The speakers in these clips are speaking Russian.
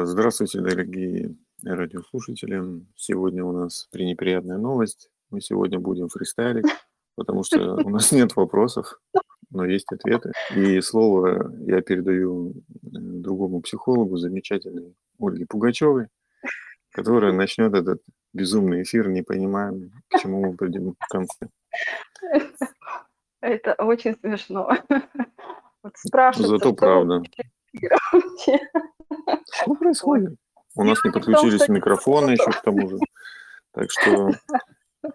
А, здравствуйте, дорогие радиослушатели. Сегодня у нас пренеприятная новость. Мы сегодня будем фристайлить, потому что у нас нет вопросов, но есть ответы. И слово я передаю э, другому психологу, замечательной Ольге Пугачевой, которая начнет этот безумный эфир, не понимаем, к чему мы придем в конце. Это очень смешно. Вот Зато правда. Что происходит? У нас не подключились микрофоны еще к тому же. Так что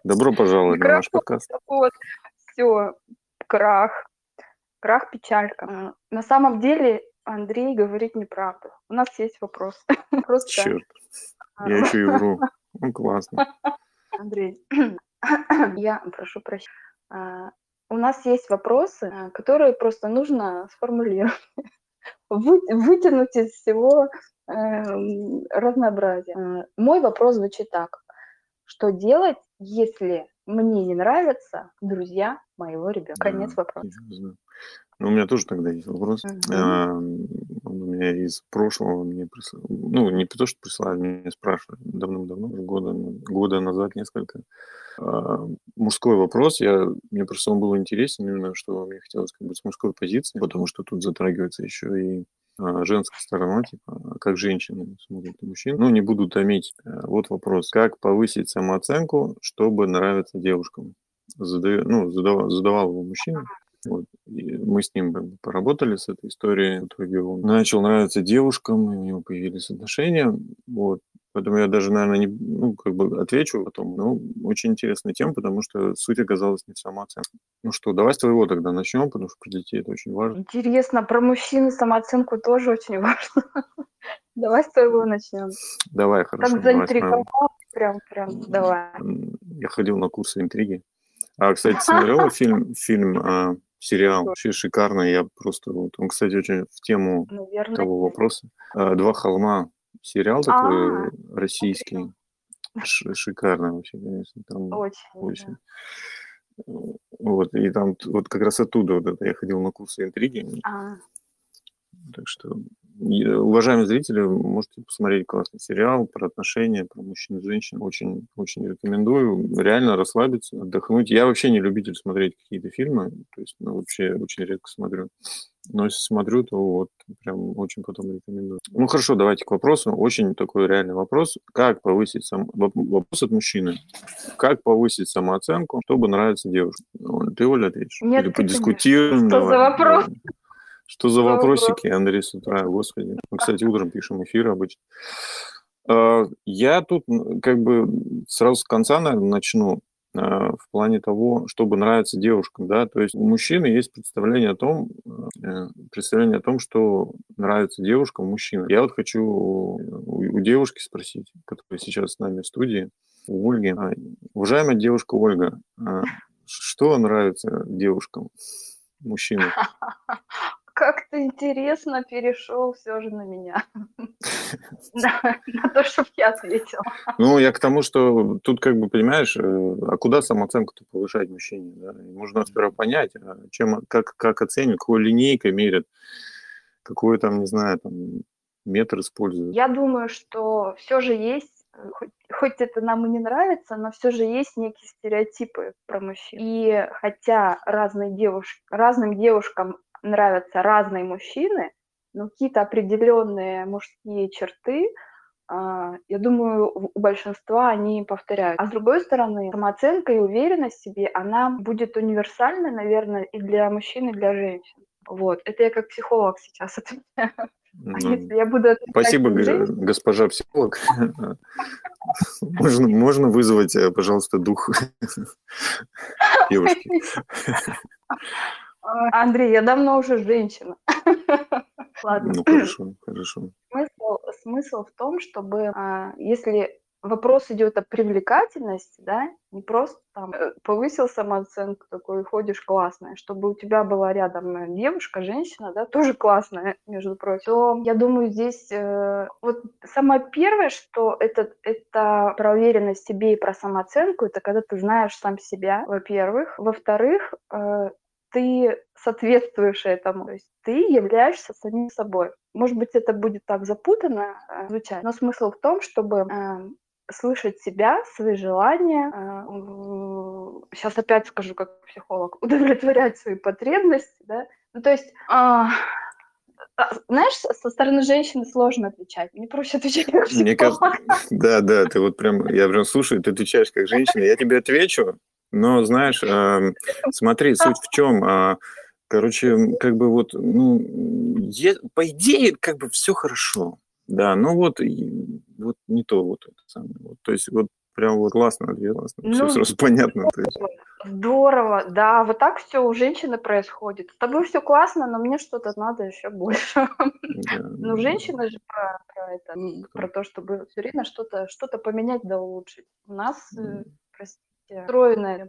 добро пожаловать на наш подкаст. Вот, все, крах. Крах, печалька. На самом деле Андрей говорит неправду. У нас есть вопрос. Просто... Черт, я еще и вру. Ну, классно. Андрей, я прошу прощения. А, у нас есть вопросы, а, которые просто нужно сформулировать вы, вытянуть из всего э, разнообразия. Э, мой вопрос звучит так. Что делать, если мне не нравятся друзья моего ребенка? Конец вопроса. Ну, у меня тоже тогда есть вопрос. Uh-huh. У меня из прошлого мне прислали, ну, не то, что прислали, мне спрашивали давным-давно, года, года назад несколько. А, мужской вопрос, я, мне просто он был интересен именно, что мне хотелось как бы с мужской позиции, потому что тут затрагивается еще и а, женская сторона, типа, как женщины смотрят на мужчин. Ну, не буду томить. Э, вот вопрос. Как повысить самооценку, чтобы нравиться девушкам? Задаю, ну, задавал, задавал его мужчина. Вот. И мы с ним поработали с этой историей. В итоге он начал нравиться девушкам, и у него появились отношения. Вот. Поэтому я даже, наверное, не, ну, как бы отвечу потом. Ну, очень интересная тема, потому что суть оказалась не в самооценке. Ну что, давай с твоего тогда начнем, потому что про детей это очень важно. Интересно, про мужчин самооценку тоже очень важно. Давай с твоего начнем. Давай, хорошо. Как заинтриговал, прям, прям, давай. Я ходил на курсы интриги. А, кстати, смотрела фильм, фильм а, сериал вообще шикарный. Я просто вот он, кстати, очень в тему Наверное, того вопроса. А, Два холма сериал такой а, российский. Шикарный вообще, конечно. Там очень. очень. Вот, и там вот как раз оттуда вот это я ходил на курсы интриги. А. Так что уважаемые зрители, можете посмотреть классный сериал про отношения, про мужчин и женщин. Очень, очень рекомендую. Реально расслабиться, отдохнуть. Я вообще не любитель смотреть какие-то фильмы. То есть, ну, вообще очень редко смотрю. Но если смотрю, то вот прям очень потом рекомендую. Ну хорошо, давайте к вопросу. Очень такой реальный вопрос. Как повысить сам... Вопрос от мужчины. Как повысить самооценку, чтобы нравиться девушке? Ты, Оля, ответишь? Нет, Или подискутируем? Что давай, за вопрос? Давай. Что за вопросики, Андрей, с утра, господи. Мы, кстати, утром пишем эфир обычно. А, я тут как бы сразу с конца, наверное, начну а, в плане того, чтобы нравиться девушкам, да, то есть у мужчины есть представление о том, э, представление о том, что нравится девушкам мужчина. Я вот хочу у девушки спросить, которая сейчас с нами в студии, у Ольги. А, уважаемая девушка Ольга, что нравится девушкам, мужчинам? как ты интересно перешел все же на меня. На то, чтобы я ответила. Ну, я к тому, что тут, как бы, понимаешь, э, а куда самооценку-то повышать мужчине? Нужно сперва понять, а чем, как, как оценивают, какой линейкой мерят, какой там, не знаю, там, метр используют. Я думаю, что все же есть хоть, хоть это нам и не нравится, но все же есть некие стереотипы про мужчин. И хотя разные девушки, разным девушкам нравятся разные мужчины, но какие-то определенные мужские черты, а, я думаю, у большинства они повторяют. А с другой стороны, самооценка и уверенность в себе, она будет универсальна, наверное, и для мужчин, и для женщин. Вот, это я как психолог сейчас отвечаю. А если я буду Спасибо, госпожа психолог. Можно, можно вызвать, э, пожалуйста, дух девушки. Андрей, я давно уже женщина. Ладно. Ну, хорошо, хорошо. Смысл, смысл в том, чтобы, а, если вопрос идет о привлекательности, да, не просто там э, повысил самооценку, такой ходишь классная, чтобы у тебя была рядом девушка, женщина, да, тоже классная, между прочим, то я думаю, здесь э, вот самое первое, что это, это про уверенность в себе и про самооценку, это когда ты знаешь сам себя, во-первых. Во-вторых, э, ты соответствуешь этому. То есть ты являешься самим собой. Может быть, это будет так запутанно э, звучать, но смысл в том, чтобы э, слышать себя, свои желания, э, сейчас опять скажу как психолог, удовлетворять свои потребности, да, ну, то есть, а, а, знаешь, со стороны женщины сложно отвечать, мне проще отвечать как психолог. Мне кажется, да, да, ты вот прям, я прям слушаю, ты отвечаешь как женщина, я тебе отвечу, но, знаешь, э, смотри, суть в чем, э, а, короче, как бы вот, ну, е, по идее, как бы все хорошо, да, ну вот, вот не то вот это самое, вот, то есть вот прям вот классно классно, ну, все сразу понятно. Есть. Здорово, да, вот так все у женщины происходит. С тобой все классно, но мне что-то надо еще больше. Да, ну, женщина же про, про это, про то, чтобы все время что-то что поменять да улучшить. У нас, э, простите, устроено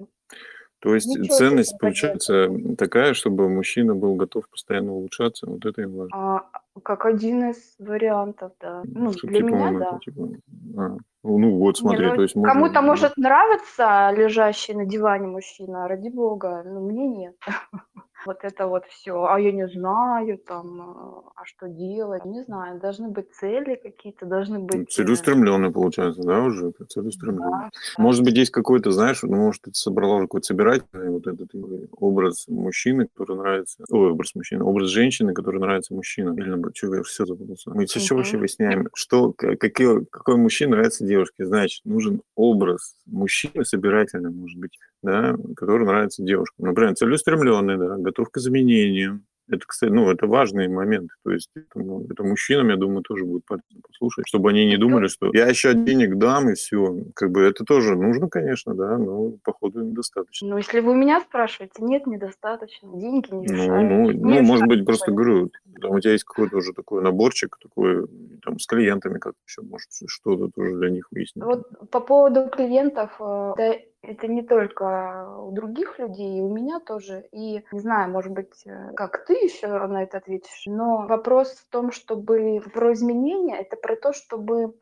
то есть Ничего ценность получается такая, чтобы мужчина был готов постоянно улучшаться, вот это и важно. А, как один из вариантов, да. Ну, Чтобы, для типа, меня, он, да. Типа, а, ну вот, смотри, не, ну, то есть можно... Кому-то может нравиться лежащий на диване мужчина, ради бога, но мне нет. вот это вот все, а я не знаю, там, а что делать, не знаю, должны быть цели какие-то, должны быть... Э, целеустремленные, получается, да, уже, целеустремленные. Да, может быть, есть какой-то, знаешь, ну, может, ты собрала какой-то собирательный вот этот образ мужчины, который нравится, ой, образ мужчины, образ женщины, который нравится мужчинам. Или, наоборот, что, я все запутался. Мы сейчас uh вообще выясняем, что, какой, какой мужчина нравится девушке, значит, нужен образ мужчины собирательный, может быть, да, который нравится девушкам. Например, целеустремленный, да, готов к изменениям, это, кстати, ну, это важный момент. То есть это, ну, это мужчинам, я думаю, тоже будет полезно послушать, чтобы они не думали, что я еще денег дам и все. Как бы это тоже нужно, конечно, да, но походу недостаточно. Ну, если вы у меня спрашиваете, нет, недостаточно, деньги не ну, мешают. Ну, ну, ну может быть, просто говорю, там у тебя есть какой-то уже такой наборчик, такой, там, с клиентами как еще, может, что-то тоже для них выяснить. Вот по поводу клиентов, э, да, это не только у других людей, и у меня тоже. И не знаю, может быть, э, как ты еще на это ответишь, но вопрос в том, чтобы про изменения, это про то, чтобы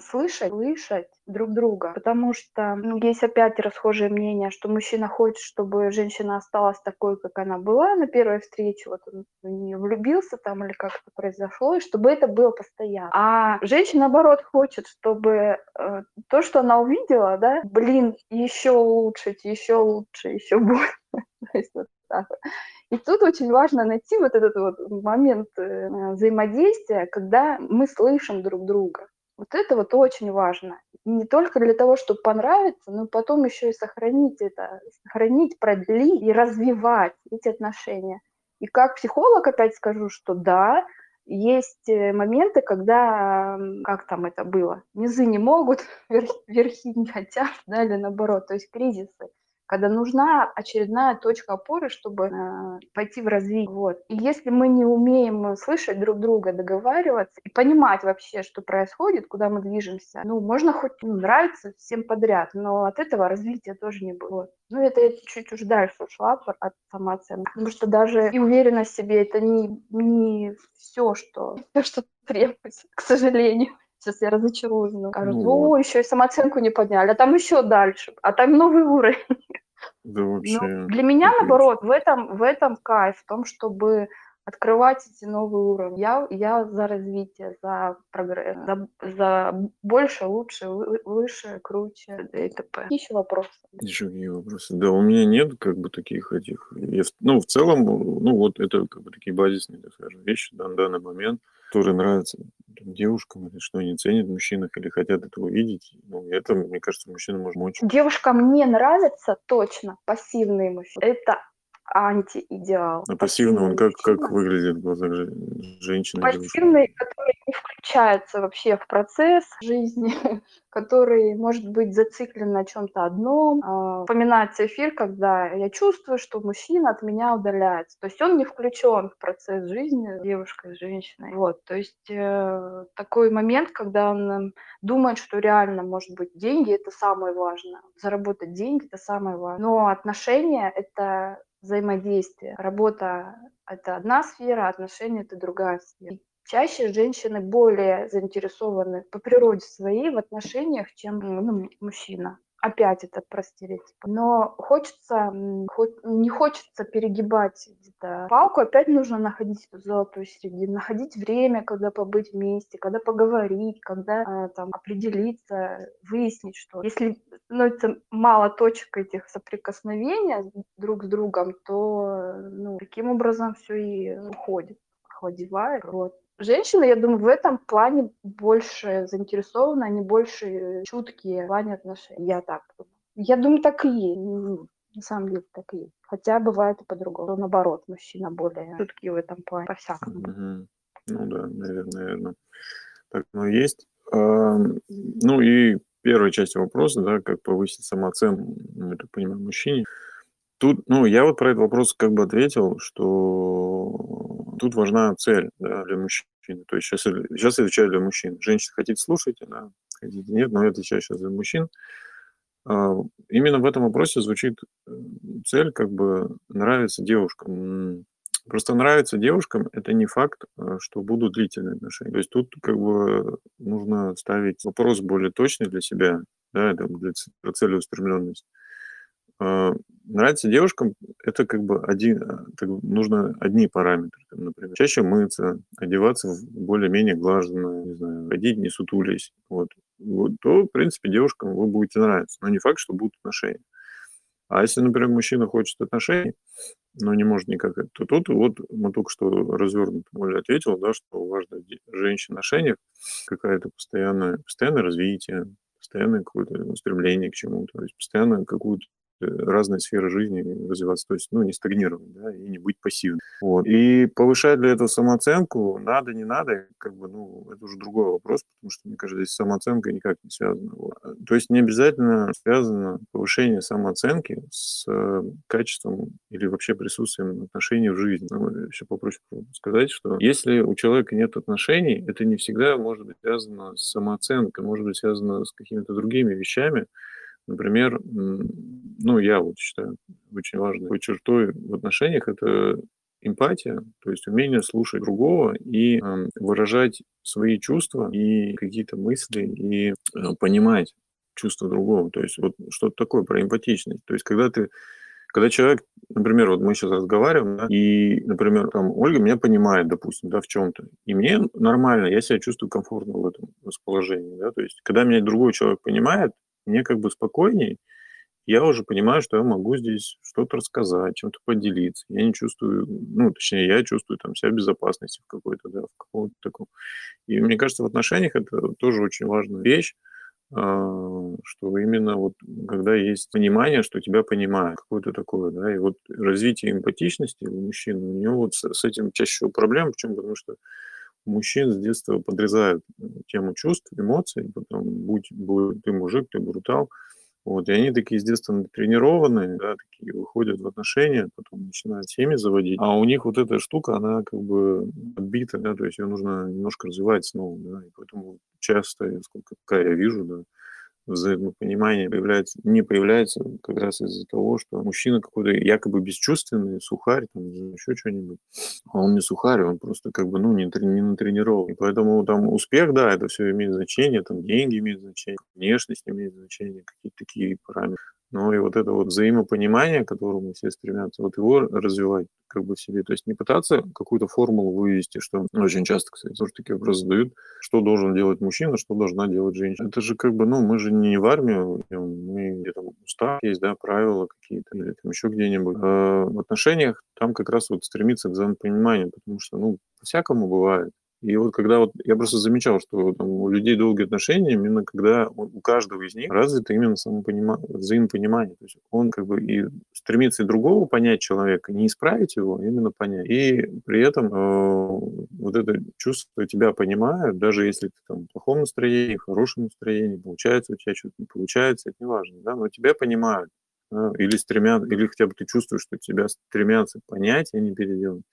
слышать, слышать друг друга, потому что ну, есть опять расхожее мнение, что мужчина хочет, чтобы женщина осталась такой, как она была на первой встрече, вот он в нее влюбился там или как это произошло, и чтобы это было постоянно. А женщина, наоборот, хочет, чтобы э, то, что она увидела, да, блин, еще лучше, еще лучше, еще больше. И тут очень важно найти вот этот вот момент э, взаимодействия, когда мы слышим друг друга. Вот это вот очень важно. Не только для того, чтобы понравиться, но потом еще и сохранить это, сохранить, продлить и развивать эти отношения. И как психолог опять скажу, что да, есть э, моменты, когда, как там это было, низы не могут, верхи не хотят, да, или наоборот, то есть кризисы когда нужна очередная точка опоры, чтобы э, пойти в развитие. Вот. И если мы не умеем слышать друг друга, договариваться и понимать вообще, что происходит, куда мы движемся, ну, можно хоть ну, нравиться всем подряд, но от этого развития тоже не было. Ну, это я чуть уже дальше ушла от самооценки, потому что даже и уверенность в себе это не, не все, что, все, что требуется, к сожалению сейчас я разочаруюсь, но ну, о, еще и самооценку не подняли, а там еще дальше, а там новый уровень. Да вообще. Ну, для меня, наоборот, в этом, в этом кайф, в том, чтобы открывать эти новые уровни. Я, я за развитие, за прогресс, за, за больше, лучше, выше, круче и т.п. Еще вопросы? Еще какие вопросы? Да, у меня нет как бы таких этих... Я, ну, в целом, ну, вот это как бы такие базисные, так скажем, вещи на данный момент, которые нравятся девушкам, или что они ценят в мужчинах, или хотят этого видеть. Ну, это, мне кажется, мужчина может помочь. Девушкам не нравятся точно пассивные мужчины. Это антиидеал. А пассивный, он как, как выглядит в глазах женщины? Пассивный, который не включается вообще в процесс жизни, который может быть зациклен на чем-то одном. А, вспоминается эфир, когда я чувствую, что мужчина от меня удаляется. То есть он не включен в процесс жизни девушкой, женщиной. Вот, то есть э, такой момент, когда он думает, что реально, может быть, деньги – это самое важное. Заработать деньги – это самое важное. Но отношения – это взаимодействие. Работа – это одна сфера, отношения – это другая сфера. Чаще женщины более заинтересованы по природе своей в отношениях, чем ну, мужчина. Опять это про стереотипы. Но хочется, не хочется перегибать где-то палку, опять нужно находить эту золотую середину, находить время, когда побыть вместе, когда поговорить, когда э, там определиться, выяснить, что если становится мало точек этих соприкосновения друг с другом, то ну, таким образом все и уходит, охладевает. Вот. Женщины, я думаю, в этом плане больше заинтересованы, они больше чуткие в плане отношений. Я так думаю. Я думаю, так и есть. Ну, на самом деле так и есть. Хотя бывает и по-другому. Наоборот, мужчина более чуткий в этом плане, по-всякому. Mm-hmm. Ну да, наверное, наверное. Так, ну есть. А, ну и первая часть вопроса, да, как повысить самооценку, ну, я так понимаю, мужчине. Тут, ну, я вот про этот вопрос как бы ответил, что тут важна цель да, для мужчины. То есть сейчас, сейчас я отвечаю для мужчин. Женщины хотите слушать, да, хотите нет, но я отвечаю сейчас для мужчин. А, именно в этом вопросе звучит э, цель, как бы нравится девушкам. Просто нравится девушкам, это не факт, э, что будут длительные отношения. То есть тут как бы нужно ставить вопрос более точный для себя, да, это для целеустремленности. А, нравится девушкам, это как бы один, так, нужно одни параметры, там, например, чаще мыться, одеваться в более-менее глаженно, не знаю, ходить не сутулись, вот, вот, то, в принципе, девушкам вы будете нравиться, но не факт, что будут отношения. А если, например, мужчина хочет отношений, но не может никак, то тут вот мы только что развернуто Оля ответил, да, что важно женщин отношениях какая-то постоянное, постоянное развитие, постоянное какое-то устремление к чему-то, то есть постоянно какую-то Э, разные сферы жизни развиваться, то есть, ну, не стагнировать, да, и не быть пассивным. Вот. И повышать для этого самооценку надо, не надо, как бы, ну, это уже другой вопрос, потому что, мне кажется, здесь самооценка никак не связана. Вот. То есть не обязательно связано повышение самооценки с э, качеством или вообще присутствием отношений в жизни. Ну, еще попроще сказать, что если у человека нет отношений, это не всегда может быть связано с самооценкой, может быть связано с какими-то другими вещами, Например, ну, я вот считаю, очень важной чертой в отношениях это эмпатия, то есть умение слушать другого и э, выражать свои чувства и какие-то мысли и э, понимать чувства другого. То есть вот что-то такое про эмпатичность. То есть когда ты когда человек, например, вот мы сейчас разговариваем, да, и, например, там Ольга меня понимает, допустим, да, в чем-то, и мне нормально, я себя чувствую комфортно в этом расположении, да, то есть когда меня другой человек понимает, мне как бы спокойней, я уже понимаю, что я могу здесь что-то рассказать, чем-то поделиться. Я не чувствую, ну, точнее, я чувствую там себя в безопасности в какой-то, да, в каком-то таком. И мне кажется, в отношениях это тоже очень важная вещь, а, что именно вот когда есть понимание, что тебя понимают, какое-то такое, да, и вот развитие эмпатичности у мужчин, у него вот с, с этим чаще всего проблем, почему? Потому что мужчин с детства подрезают э, тему чувств, эмоций, потом будь, будь ты мужик, ты брутал, вот, и они такие с детства тренированные, да, такие выходят в отношения, потом начинают семьи заводить. А у них вот эта штука, она как бы отбита, да, то есть ее нужно немножко развивать снова, да, и поэтому часто, сколько я вижу, да, взаимопонимание появляется, не появляется как раз из-за того, что мужчина какой-то якобы бесчувственный, сухарь, там, еще что-нибудь. А он не сухарь, он просто как бы, ну, не, не натренирован. И поэтому там успех, да, это все имеет значение, там деньги имеют значение, внешность имеет значение, какие-то такие параметры. Но и вот это вот взаимопонимание, к которому все стремятся, вот его развивать как бы в себе. То есть не пытаться какую-то формулу вывести, что очень часто, кстати, тоже такие вопросы задают, что должен делать мужчина, что должна делать женщина. Это же как бы, ну, мы же не в армию, мы где-то устав есть, да, правила какие-то, или там еще где-нибудь. А в отношениях там как раз вот стремиться к взаимопониманию, потому что, ну, по-всякому бывает. И вот когда вот я просто замечал, что там, у людей долгие отношения, именно когда у каждого из них развито именно самопонимание, взаимопонимание. То есть он как бы и стремится и другого понять человека, не исправить его, а именно понять. И при этом э, вот это чувство тебя понимают, даже если ты там в плохом настроении, в хорошем настроении, получается у тебя что-то не получается, это не важно, да, но тебя понимают. Да, или стремят, или хотя бы ты чувствуешь, что тебя стремятся понять, а не переделать.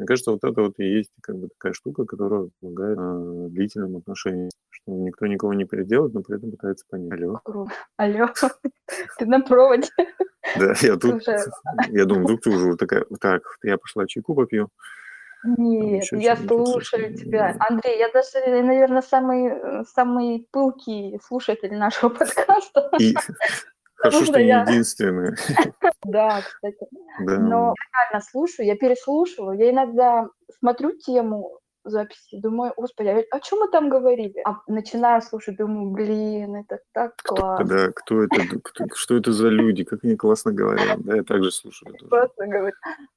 Мне кажется, вот это вот и есть как бы такая штука, которая помогает э, длительным отношениям, что никто никого не переделает, но при этом пытается понять. Алло. Алло, ты на проводе. Да, я тут, я думаю, вдруг ты уже вот такая, так, я пошла чайку попью. Нет, я слушаю тебя. Андрей, я даже, наверное, самый, самый пылкий слушатель нашего подкаста. И... Хорошо, что я... единственная. Да, кстати. Да. Но я реально слушаю, я переслушиваю, я иногда смотрю тему, записи, думаю, господи, а о чем мы там говорили? А начинаю слушать, думаю, блин, это так классно. Да, кто это, кто, что это за люди, как они классно говорят, да, я также слушаю. Классно говорят,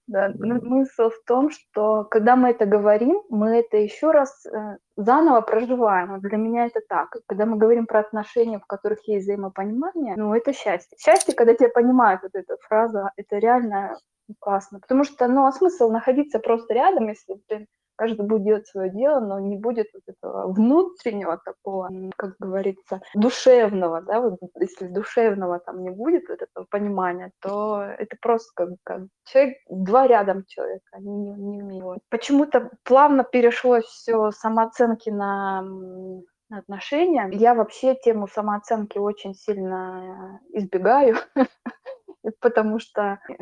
да. да. Ну, смысл в том, что когда мы это говорим, мы это еще раз э, заново проживаем. Для меня это так. Когда мы говорим про отношения, в которых есть взаимопонимание, ну, это счастье. Счастье, когда тебя понимают, вот эта фраза, это реально классно. Потому что, ну, а смысл находиться просто рядом, если ты каждый будет делать свое дело, но не будет вот этого внутреннего такого, как говорится, душевного, да, вот если душевного там не будет вот этого понимания, то это просто как, как человек, два рядом человека, они не, не умеют. Почему-то плавно перешло все самооценки на отношения. Я вообще тему самооценки очень сильно избегаю. потому что, э,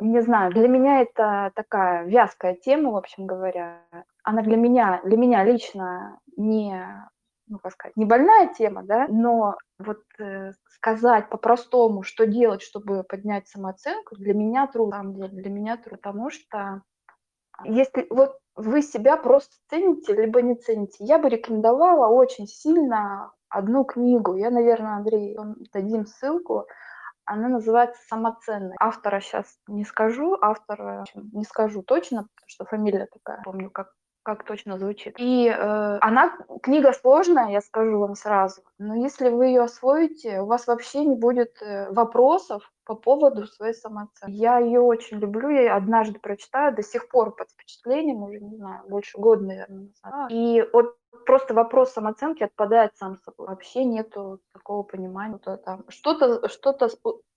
не знаю, для меня это такая вязкая тема, в общем говоря. Она для меня, для меня лично не, ну, как сказать, не больная тема, да, но вот э, сказать по-простому, что делать, чтобы поднять самооценку, для меня трудно, на самом деле, для меня трудно, потому что если вот вы себя просто цените, либо не цените, я бы рекомендовала очень сильно одну книгу. Я, наверное, Андрей, дадим ссылку она называется «Самоценность». Автора сейчас не скажу, автора не скажу точно, потому что фамилия такая, помню, как как точно звучит. И э, она, книга сложная, я скажу вам сразу, но если вы ее освоите, у вас вообще не будет э, вопросов по поводу своей самооценки. Я ее очень люблю, я однажды прочитаю, до сих пор под впечатлением, уже не знаю, больше года, наверное, назад. И вот просто вопрос самооценки отпадает сам собой. Вообще нету такого понимания, что там что-то что-то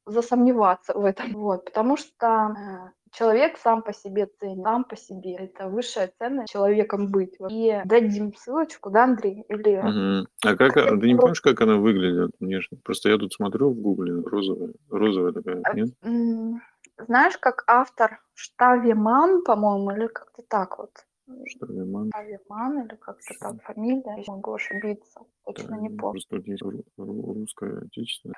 засомневаться в этом. Вот, потому что э, человек сам по себе ценен, сам по себе. Это высшая ценность человеком быть. И дадим ссылочку, да, Андрей? Или... Угу. А как, а ты не помнишь, как она выглядит внешне? Просто я тут смотрю в гугле, розовая, розовая такая, нет? Знаешь, как автор Штавиман, по-моему, или как-то так вот. Штавиман. Штавиман или как-то там фамилия, я могу ошибиться, точно да, не помню. Просто есть русская, отечественная.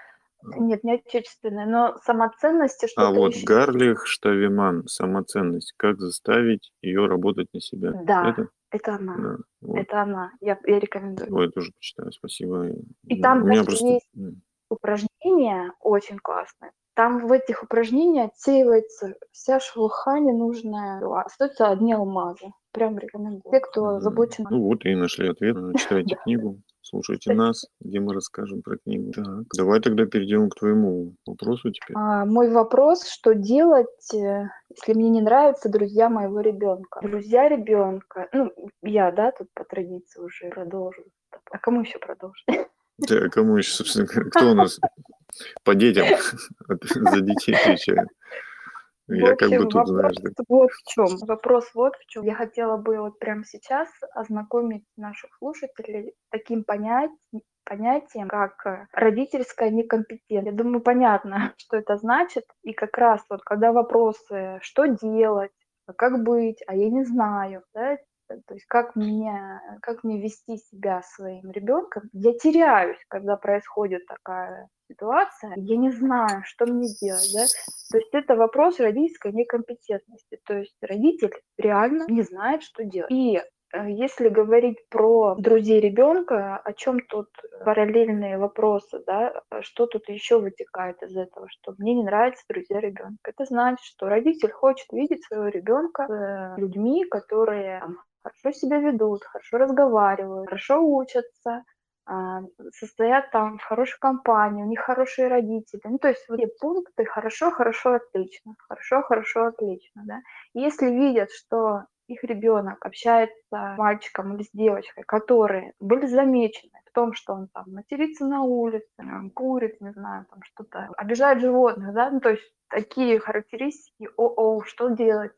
Нет, не отечественная, но самоценности что-то А вот еще. Гарлих Штавиман, самоценность. Как заставить ее работать на себя? Да, это, это она. Да, вот. Это она. Я, я рекомендую. Ой, я тоже почитаю, спасибо. И там У просто... есть упражнения очень классные. Там в этих упражнениях отсеивается вся шелуха ненужная. Остаются одни алмазы. Прям рекомендую. Те, кто озабочен. Ну вот и нашли ответ. Читайте книгу. Слушайте нас, где мы расскажем про книгу. Так, давай тогда перейдем к твоему вопросу теперь. А, мой вопрос, что делать, э, если мне не нравятся друзья моего ребенка? Друзья ребенка, ну, я, да, тут по традиции уже продолжу. А кому еще продолжить? Да, кому еще, собственно, кто у нас по детям за детей отвечает? Я общем, как бы тут, вопрос знаешь, да. вот в чем. Вопрос вот в чем. Я хотела бы вот прямо сейчас ознакомить наших слушателей с таким понятием, понятием, как э, родительская некомпетентность. Я думаю, понятно, что это значит. И как раз вот когда вопросы, что делать, как быть, а я не знаю, да, то есть как мне, как мне вести себя своим ребенком, я теряюсь, когда происходит такая ситуация, я не знаю, что мне делать, да. То есть это вопрос родительской некомпетентности, то есть родитель реально не знает, что делать. И э, если говорить про друзей ребенка, о чем тут параллельные вопросы, да, что тут еще вытекает из этого, что мне не нравятся друзья ребенка. Это значит, что родитель хочет видеть своего ребенка с людьми, которые хорошо себя ведут, хорошо разговаривают, хорошо учатся, состоят там в хорошей компании, у них хорошие родители. Ну, то есть вот эти пункты хорошо, хорошо, отлично, хорошо, хорошо, отлично, да. Если видят, что их ребенок общается с мальчиком или с девочкой, которые были замечены в том, что он там матерится на улице, он курит, не знаю, там что-то, обижает животных, да, ну, то есть такие характеристики, о-о, что делать,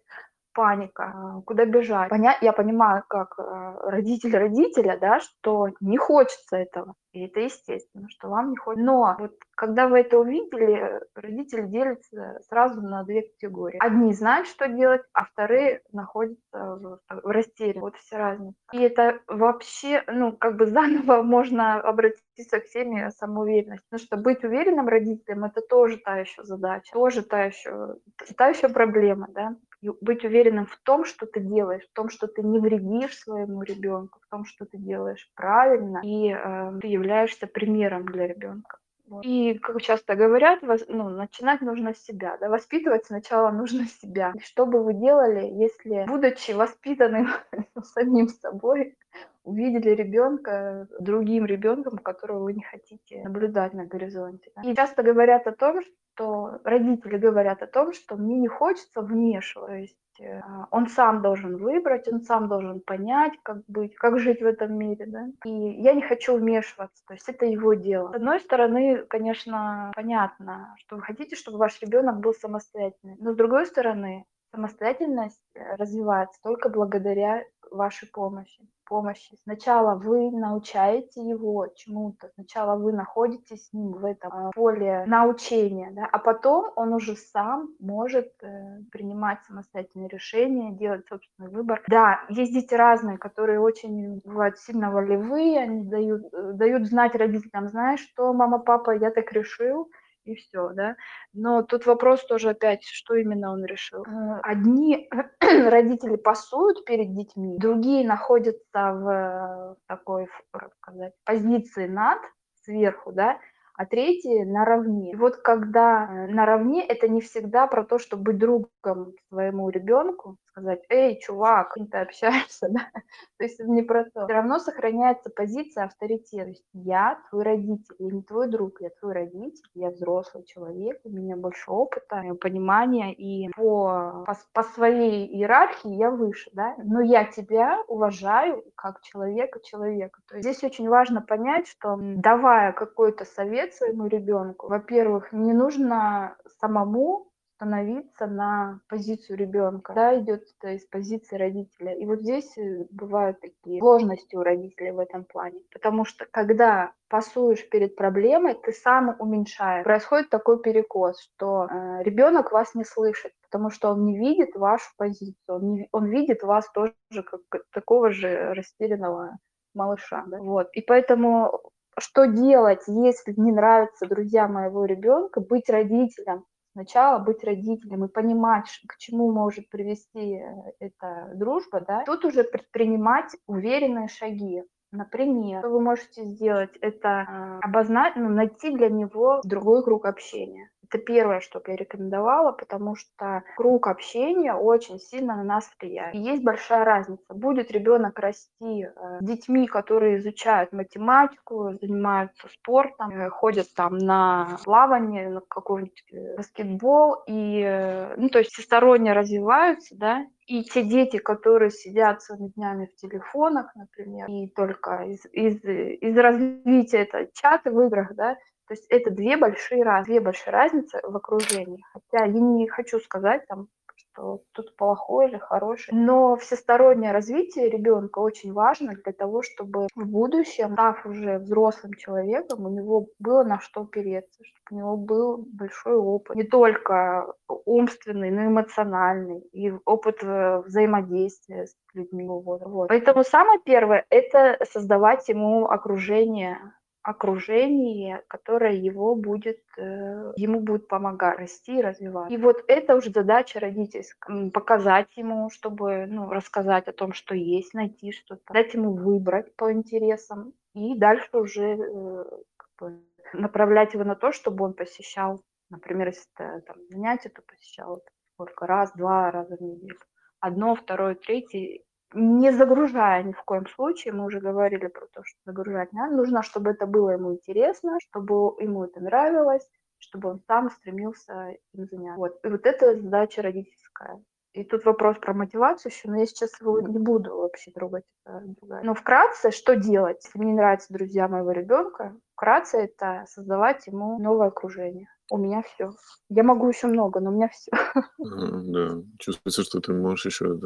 паника, куда бежать. Поня... Я понимаю, как э, родитель родителя, да, что не хочется этого. И это естественно, что вам не хочется. Но вот когда вы это увидели, родители делятся сразу на две категории. Одни знают, что делать, а вторые находятся в, в растерянности. Вот вся разница. И это вообще, ну, как бы заново можно обратиться к теме самоуверенности. Потому что быть уверенным родителем – это тоже та еще задача, тоже та еще, та еще проблема, да быть уверенным в том, что ты делаешь, в том, что ты не вредишь своему ребенку, в том, что ты делаешь правильно, и э, ты являешься примером для ребенка. И, как часто говорят, ну, начинать нужно с себя. Да? Воспитывать сначала нужно себя. И что бы вы делали, если, будучи воспитанным самим собой, увидели ребенка другим ребенком, которого вы не хотите наблюдать на горизонте. И часто говорят о том, что родители говорят о том, что мне не хочется вмешиваться. А, он сам должен выбрать, он сам должен понять, как быть, как жить в этом мире, да. И я не хочу вмешиваться, то есть это его дело. С одной стороны, конечно, понятно, что вы хотите, чтобы ваш ребенок был самостоятельный, но с другой стороны, самостоятельность э, развивается только благодаря вашей помощи помощи. Сначала вы научаете его чему-то, сначала вы находитесь с ним в этом а, поле научения, да, а потом он уже сам может э, принимать самостоятельные решения, делать собственный выбор. Да, есть дети разные, которые очень бывают сильно волевые, они дают, э, дают знать родителям, знаешь что, мама, папа, я так решил, и все, да. Но тут вопрос тоже опять, что именно он решил. Э, одни родители пасуют перед детьми, другие находятся в такой, как сказать, позиции над, сверху, да, а третьи наравне. И вот когда э, наравне, это не всегда про то, чтобы быть другом своему ребенку, сказать, эй, чувак, ты общаешься, да? То есть это не про то. Все равно сохраняется позиция авторитета. То есть я твой родитель, я не твой друг, я твой родитель, я взрослый человек, у меня больше опыта, понимания, и по, по, по своей иерархии я выше, да? Но я тебя уважаю как человека человека. То есть здесь очень важно понять, что давая какой-то совет своему ребенку, во-первых, не нужно самому становиться на позицию ребенка, да, идет это из позиции родителя. И вот здесь э, бывают такие сложности у родителей в этом плане, потому что когда пасуешь перед проблемой, ты сам уменьшаешь. Происходит такой перекос, что э, ребенок вас не слышит, потому что он не видит вашу позицию, он, не, он видит вас тоже как такого же растерянного малыша. Да? Вот. И поэтому что делать, если не нравятся друзья моего ребенка, быть родителем, сначала быть родителем и понимать, к чему может привести э, эта дружба, да, тут уже предпринимать уверенные шаги. Например, что вы можете сделать, это э, обозначить, ну, найти для него другой круг общения. Это первое, что бы я рекомендовала, потому что круг общения очень сильно на нас влияет. И есть большая разница. Будет ребенок расти э, с детьми, которые изучают математику, занимаются спортом, э, ходят там на плавание, на какой-нибудь э, баскетбол, и, ну, то есть всесторонне развиваются, да, и те дети, которые сидят целыми днями в телефонах, например, и только из, из, из развития это чаты в играх, да, то есть это две большие, раз, две большие разницы в окружении. Хотя я не хочу сказать там, что тут плохой или хороший. Но всестороннее развитие ребенка очень важно для того, чтобы в будущем, став уже взрослым человеком, у него было на что опереться, чтобы у него был большой опыт. Не только умственный, но и эмоциональный, и опыт э, взаимодействия с людьми. Вот. Поэтому самое первое – это создавать ему окружение окружении, которое его будет, э, ему будет помогать расти и развиваться. И вот это уже задача родительская. Показать ему, чтобы ну, рассказать о том, что есть, найти что-то, дать ему выбрать по интересам и дальше уже э, как бы, направлять его на то, чтобы он посещал, например, если это там, занятие, то посещал сколько раз, два раза в неделю. Одно, второе, третье, не загружая ни в коем случае, мы уже говорили про то, что загружать не надо, нужно, чтобы это было ему интересно, чтобы ему это нравилось, чтобы он сам стремился им заняться. Вот. И вот это задача родительская. И тут вопрос про мотивацию еще, но я сейчас его не буду вообще трогать. Но вкратце, что делать, если мне не нравятся друзья моего ребенка? Вкратце это создавать ему новое окружение. У меня все. Я могу еще много, но у меня все. Да, чувствуется, что ты можешь еще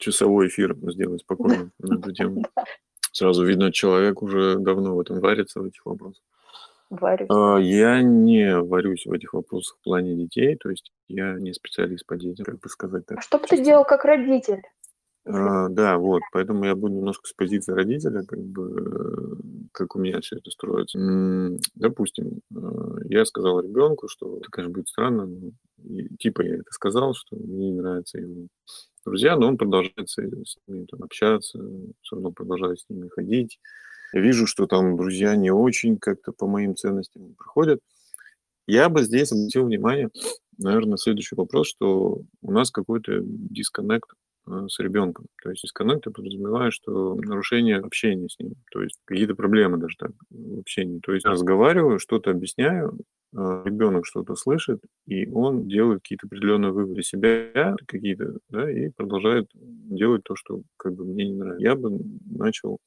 часовой эфир сделать спокойно на эту тему. Сразу видно, человек уже давно в этом варится, в этих вопросах. Варюсь. А, я не варюсь в этих вопросах в плане детей, то есть я не специалист по детям, как бы сказать так. А что бы ты делал как родитель? А, да, вот, поэтому я буду немножко с позиции родителя, как бы, как у меня все это строится. Допустим, а, я сказал ребенку, что это, конечно, будет странно, но, типа я это сказал, что мне не нравятся его друзья, но он продолжает с ними там, общаться, все равно продолжает с ними ходить. Я вижу, что там друзья не очень как-то по моим ценностям проходят. Я бы здесь обратил внимание, наверное, на следующий вопрос, что у нас какой-то дисконнект с ребенком. То есть дисконнект я подразумеваю, что нарушение общения с ним, то есть какие-то проблемы даже так в общении. То есть разговариваю, что-то объясняю, э, ребенок что-то слышит, и он делает какие-то определенные выводы себя, какие-то, да, и продолжает делать то, что как бы мне не нравится. Я бы начал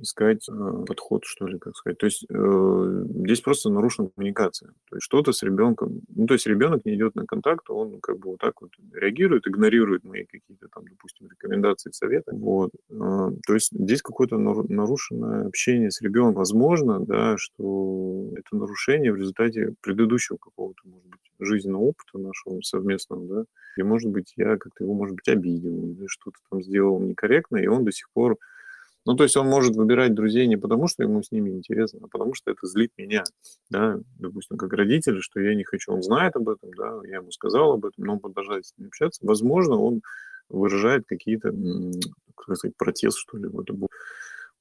искать э, подход, что ли, как сказать. То есть э, здесь просто нарушена коммуникация. То есть что-то с ребенком, ну, то есть ребенок не идет на контакт, он как бы вот так вот реагирует, игнорирует мои какие-то там, допустим, рекомендации, советы. Вот. Э, то есть здесь какое-то нарушенное общение с ребенком. Возможно, да, что это нарушение в результате предыдущего какого-то, может быть, жизненного опыта нашего совместного, да, и, может быть, я как-то его, может быть, обидел, или что-то там сделал некорректно, и он до сих пор ну, то есть он может выбирать друзей не потому, что ему с ними интересно, а потому что это злит меня, да, допустим, как родитель, что я не хочу, он знает об этом, да, я ему сказал об этом, но он продолжает с ним общаться. Возможно, он выражает какие-то, как сказать, протест, что ли, в этом.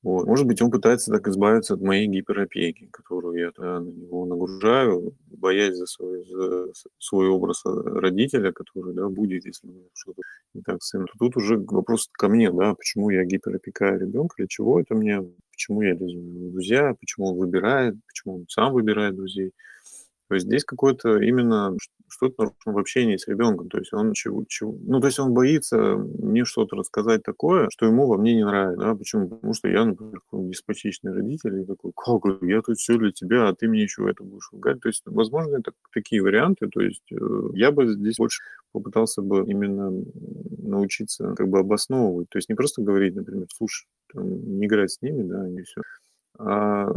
Вот. Может быть, он пытается так избавиться от моей гиперопеки, которую я на него нагружаю, боясь за свой, за свой образ родителя, который да, будет, если что-то не так с сыном. Тут уже вопрос ко мне, да, почему я гиперопекаю ребенка, для чего это мне, почему я лезу друзья, почему он выбирает, почему он сам выбирает друзей. То есть здесь какое-то именно что-то нарушено в общении с ребенком. То есть он чего, чего, ну, то есть он боится мне что-то рассказать такое, что ему во мне не нравится. Да? Почему? Потому что я, например, деспотичный родитель, и такой, как, я тут все для тебя, а ты мне еще это будешь ругать. То есть, возможно, это такие варианты. То есть э, я бы здесь больше попытался бы именно научиться как бы обосновывать. То есть не просто говорить, например, слушай, там, не играть с ними, да, и все а,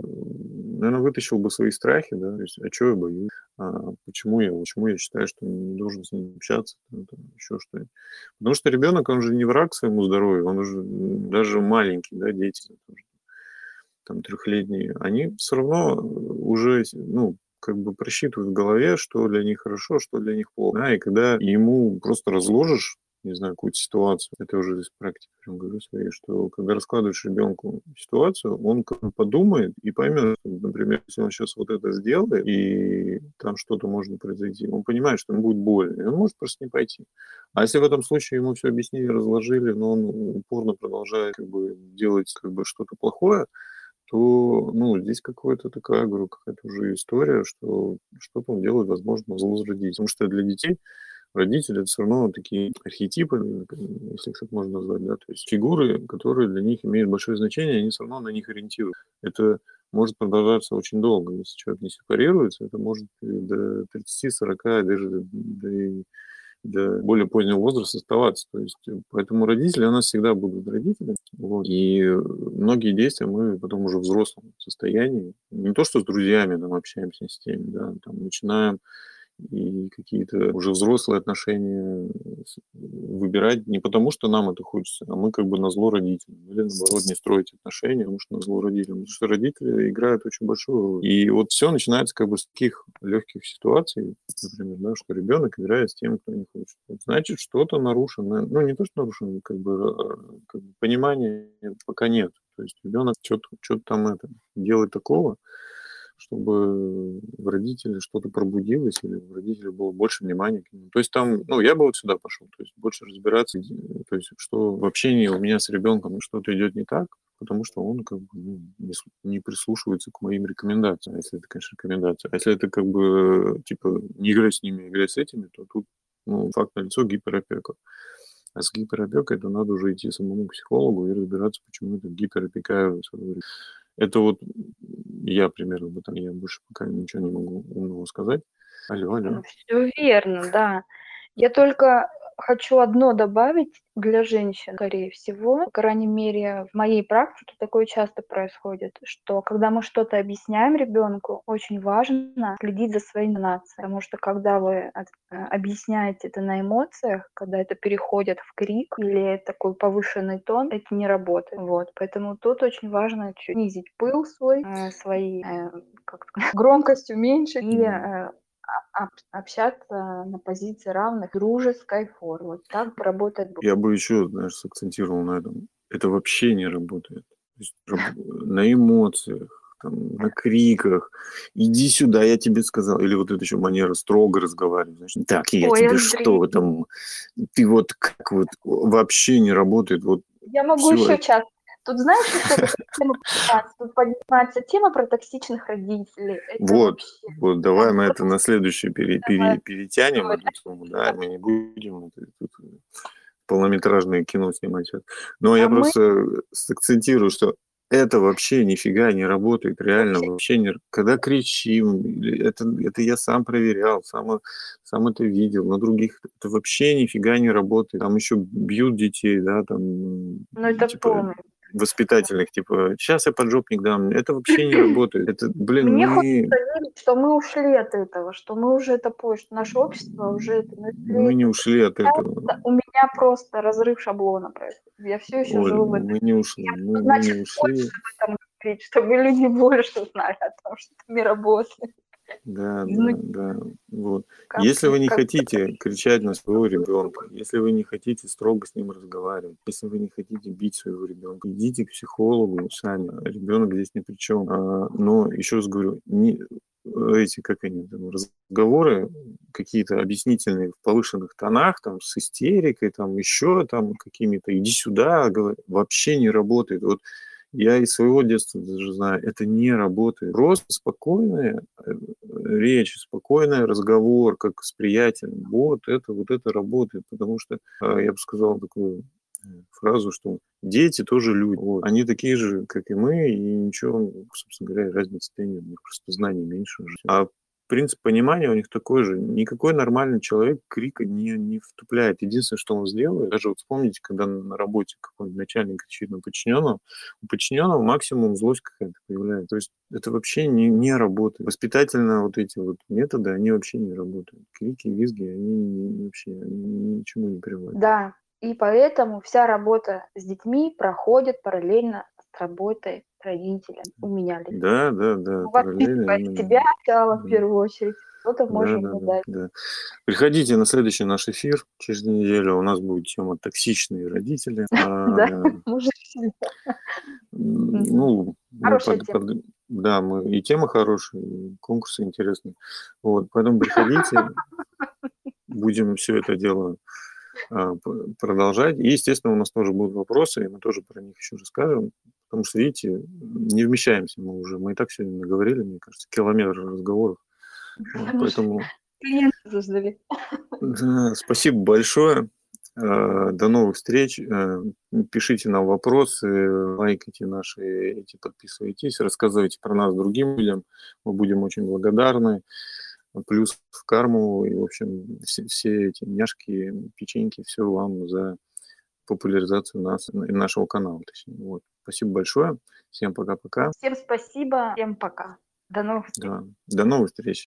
наверное, вытащил бы свои страхи, да, то есть, а что я боюсь, а почему я, почему я считаю, что не должен с ним общаться, там, там, еще что-нибудь. Потому что ребенок, он же не враг своему здоровью, он уже даже маленький, да, дети, там, трехлетние, они все равно уже, ну, как бы просчитывают в голове, что для них хорошо, что для них плохо. Да, и когда ему просто разложишь не знаю, какую-то ситуацию, это уже из практики прям говорю своей, что когда раскладываешь ребенку ситуацию, он подумает и поймет, например, если он сейчас вот это сделает, и там что-то может произойти, он понимает, что ему будет больно, и он может просто не пойти. А если в этом случае ему все объяснили, разложили, но он упорно продолжает как бы делать как бы что-то плохое, то, ну, здесь какая-то такая, говорю, какая-то уже история, что что-то он делает, возможно, зло Потому что для детей родители это все равно такие архетипы, если их так можно назвать, да, то есть фигуры, которые для них имеют большое значение, они все равно на них ориентируют. Это может продолжаться очень долго. Если человек не сепарируется, это может до 30-40, даже до, до более позднего возраста оставаться. То есть, поэтому родители у нас всегда будут родители. Вот. И многие действия мы потом уже в взрослом состоянии, не то что с друзьями там общаемся с теми, да, там начинаем и какие-то уже взрослые отношения выбирать не потому, что нам это хочется, а мы как бы на зло родителям. Или наоборот не строить отношения, потому что на зло родителям. Потому что родители играют очень большую роль. И вот все начинается как бы с таких легких ситуаций, например, да, что ребенок играет с тем, кто не хочет. Значит, что-то нарушено. Ну, не то, что нарушено, как бы, а, как бы понимания пока нет. То есть ребенок что-то там это делает такого, чтобы в родителе что-то пробудилось или в родителе было больше внимания к нему. То есть там, ну, я бы вот сюда пошел, то есть больше разбираться, то есть что в общении у меня с ребенком что-то идет не так, потому что он как бы ну, не, не прислушивается к моим рекомендациям, если это, конечно, рекомендация. А если это как бы, типа, не играть с ними, а играть с этими, то тут, ну, факт на лицо гиперопека. А с гиперопекой это надо уже идти самому психологу и разбираться, почему это гиперопекаю это вот я примерно об этом, я больше пока ничего не могу умного сказать. Алло, алло. Все верно, да. Я только Хочу одно добавить для женщин, скорее всего. По крайней мере, в моей практике такое часто происходит, что когда мы что-то объясняем ребенку, очень важно следить за своей интонацией, потому что когда вы э, объясняете это на эмоциях, когда это переходит в крик или такой повышенный тон, это не работает. Вот, поэтому тут очень важно снизить пыл свой, э, свои э, как громкость уменьшить и общаться на позиции равных, дружеской формы. Вот так работает. Я бы еще, знаешь, сакцентировал на этом. Это вообще не работает. Есть, на эмоциях, там, на криках. Иди сюда, я тебе сказал. Или вот это еще манера строго разговаривать. Знаешь, так, я Ой, тебе Андрей. что там? Ты вот как вот вообще не работает. Вот я могу еще это. час Тут знаешь, что тема поднимается? Тут поднимается тема про токсичных родителей. Это вот, вообще... вот давай мы это на пере, пере, перетянем сумму, да, мы не будем тут полнометражное кино снимать. Но а я мы... просто сакцентирую, что это вообще нифига не работает, реально вообще, вообще не. Когда кричим, это, это я сам проверял, сам, сам это видел, на других это вообще нифига не работает. Там еще бьют детей, да, там. Ну это типа, полный воспитательных, типа, сейчас я поджопник дам. Это вообще не работает. Это, блин, Мне мы... хочется верить, что мы ушли от этого, что мы уже это поняли, что наше общество уже это... Мы не ушли от этого. У меня просто разрыв шаблона происходит. Я все еще Ой, живу в этом. Мы не ушли. Мы, Значит, мы не ушли. чтобы люди больше знали о том, что не работает. Да, ну, да, да. Вот. Как, если вы не как хотите кричать на своего ребенка, если вы не хотите строго с ним разговаривать, если вы не хотите бить своего ребенка, идите к психологу сами. Ребенок здесь ни при чем. А, но еще раз говорю, не, эти, как они, там, разговоры какие-то объяснительные в повышенных тонах, там, с истерикой, там, еще там какими-то, иди сюда, вообще не работает. Вот я из своего детства даже знаю, это не работает. Просто спокойная э, речь, спокойный разговор, как с приятелем. Вот это, вот это работает, потому что а, я бы сказал такую э, фразу, что дети тоже люди. Вот. Они такие же, как и мы, и ничего, собственно говоря, разницы нет. У них просто знаний меньше. А принцип понимания у них такой же. Никакой нормальный человек крика не, не втупляет. Единственное, что он сделает, даже вот вспомните, когда на работе какой-нибудь начальник кричит на подчиненного, у подчиненного максимум злость какая-то появляется. То есть это вообще не, не работает. Воспитательно вот эти вот методы, они вообще не работают. Крики, визги, они вообще они ничему не приводят. Да, и поэтому вся работа с детьми проходит параллельно с работой родителям. У меня лично. Да, да, да. Воспитывать себя сначала в первую очередь. Что-то можем да, да, да. Приходите на следующий наш эфир через неделю. У нас будет тема «Токсичные родители». Да, Ну, да, мы и тема хорошая, и конкурсы интересные. Вот, поэтому приходите, будем все это дело а, продолжать. И, естественно, у нас тоже будут вопросы, и мы тоже про них еще расскажем. Потому что, видите, не вмещаемся мы уже. Мы и так сегодня наговорили, мне кажется, километр разговоров. Вот, поэтому... Да, спасибо большое. А, до новых встреч. А, пишите нам вопросы, лайкайте наши эти, подписывайтесь, рассказывайте про нас другим людям. Мы будем очень благодарны. Плюс в карму и, в общем, все, все эти няшки, печеньки, все вам за популяризацию нас, нашего канала. Точнее. Вот. Спасибо большое. Всем пока-пока. Всем спасибо. Всем пока. До новых встреч. Да. До новых встреч.